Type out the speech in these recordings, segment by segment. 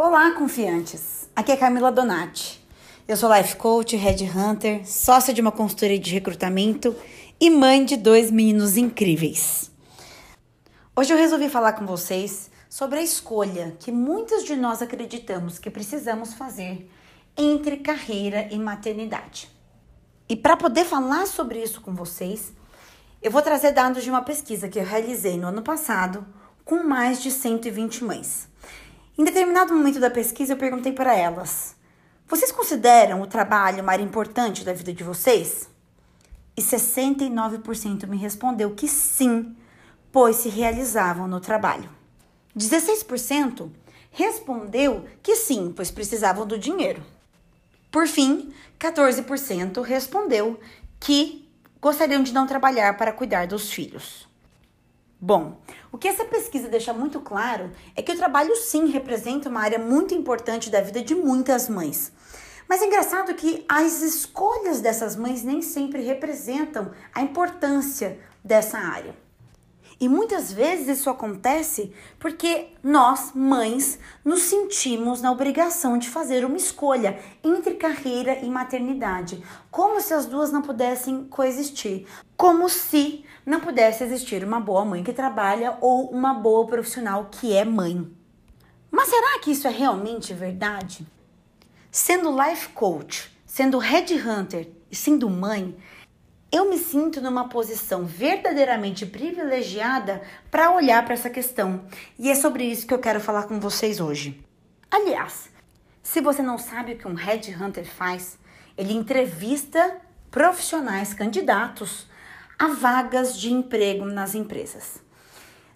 Olá, confiantes! Aqui é Camila Donati. Eu sou life coach, headhunter, sócia de uma consultoria de recrutamento e mãe de dois meninos incríveis. Hoje eu resolvi falar com vocês sobre a escolha que muitos de nós acreditamos que precisamos fazer entre carreira e maternidade. E para poder falar sobre isso com vocês, eu vou trazer dados de uma pesquisa que eu realizei no ano passado com mais de 120 mães. Em determinado momento da pesquisa, eu perguntei para elas: Vocês consideram o trabalho uma área importante da vida de vocês? E 69% me respondeu que sim, pois se realizavam no trabalho. 16% respondeu que sim, pois precisavam do dinheiro. Por fim, 14% respondeu que gostariam de não trabalhar para cuidar dos filhos. Bom, o que essa pesquisa deixa muito claro é que o trabalho sim representa uma área muito importante da vida de muitas mães. Mas é engraçado que as escolhas dessas mães nem sempre representam a importância dessa área. E muitas vezes isso acontece porque nós, mães, nos sentimos na obrigação de fazer uma escolha entre carreira e maternidade, como se as duas não pudessem coexistir, como se não pudesse existir uma boa mãe que trabalha ou uma boa profissional que é mãe. Mas será que isso é realmente verdade? Sendo life coach, sendo headhunter e sendo mãe, eu me sinto numa posição verdadeiramente privilegiada para olhar para essa questão. E é sobre isso que eu quero falar com vocês hoje. Aliás, se você não sabe o que um headhunter faz, ele entrevista profissionais candidatos a vagas de emprego nas empresas.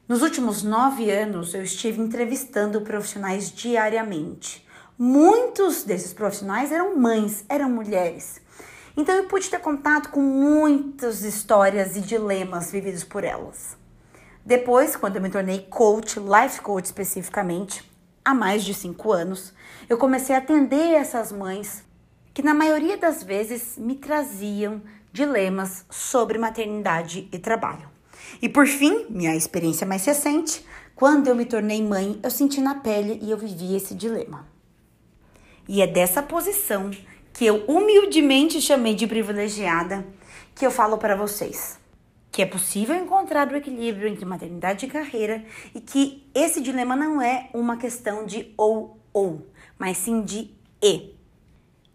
Nos últimos nove anos, eu estive entrevistando profissionais diariamente. Muitos desses profissionais eram mães, eram mulheres. Então eu pude ter contato com muitas histórias e dilemas vividos por elas. Depois, quando eu me tornei coach, life coach especificamente, há mais de cinco anos, eu comecei a atender essas mães que, na maioria das vezes, me traziam dilemas sobre maternidade e trabalho. E por fim, minha experiência mais recente, quando eu me tornei mãe, eu senti na pele e eu vivi esse dilema. E é dessa posição que eu humildemente chamei de privilegiada, que eu falo para vocês. Que é possível encontrar o equilíbrio entre maternidade e carreira e que esse dilema não é uma questão de ou ou, mas sim de e.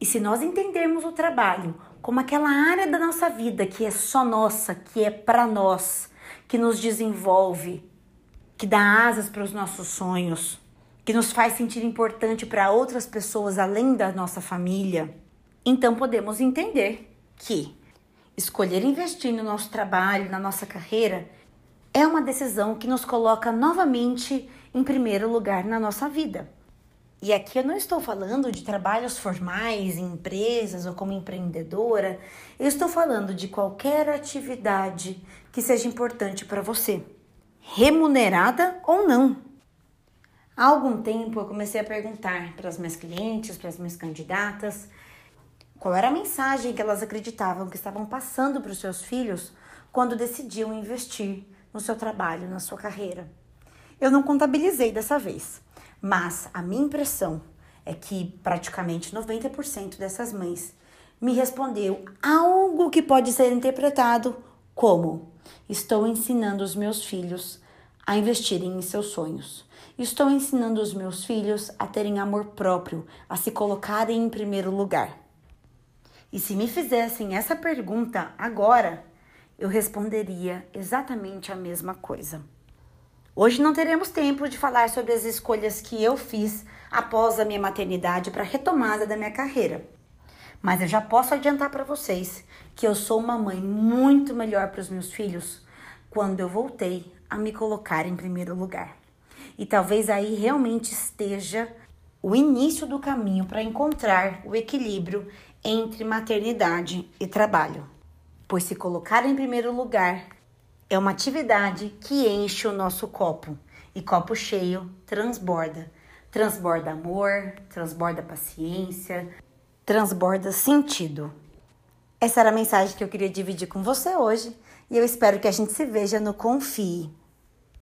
E se nós entendermos o trabalho como aquela área da nossa vida que é só nossa, que é para nós, que nos desenvolve, que dá asas para os nossos sonhos, que nos faz sentir importante para outras pessoas além da nossa família, então podemos entender que escolher investir no nosso trabalho, na nossa carreira, é uma decisão que nos coloca novamente em primeiro lugar na nossa vida. E aqui eu não estou falando de trabalhos formais em empresas ou como empreendedora, eu estou falando de qualquer atividade que seja importante para você, remunerada ou não. Há algum tempo eu comecei a perguntar para as minhas clientes, para as minhas candidatas, qual era a mensagem que elas acreditavam que estavam passando para os seus filhos quando decidiam investir no seu trabalho, na sua carreira? Eu não contabilizei dessa vez, mas a minha impressão é que praticamente 90% dessas mães me respondeu algo que pode ser interpretado como: estou ensinando os meus filhos a investirem em seus sonhos. Estou ensinando os meus filhos a terem amor próprio, a se colocarem em primeiro lugar. E se me fizessem essa pergunta agora, eu responderia exatamente a mesma coisa. Hoje não teremos tempo de falar sobre as escolhas que eu fiz após a minha maternidade para a retomada da minha carreira. Mas eu já posso adiantar para vocês que eu sou uma mãe muito melhor para os meus filhos quando eu voltei a me colocar em primeiro lugar. E talvez aí realmente esteja o início do caminho para encontrar o equilíbrio entre maternidade e trabalho. Pois se colocar em primeiro lugar é uma atividade que enche o nosso copo e copo cheio transborda. Transborda amor, transborda paciência, transborda sentido. Essa era a mensagem que eu queria dividir com você hoje e eu espero que a gente se veja no Confie.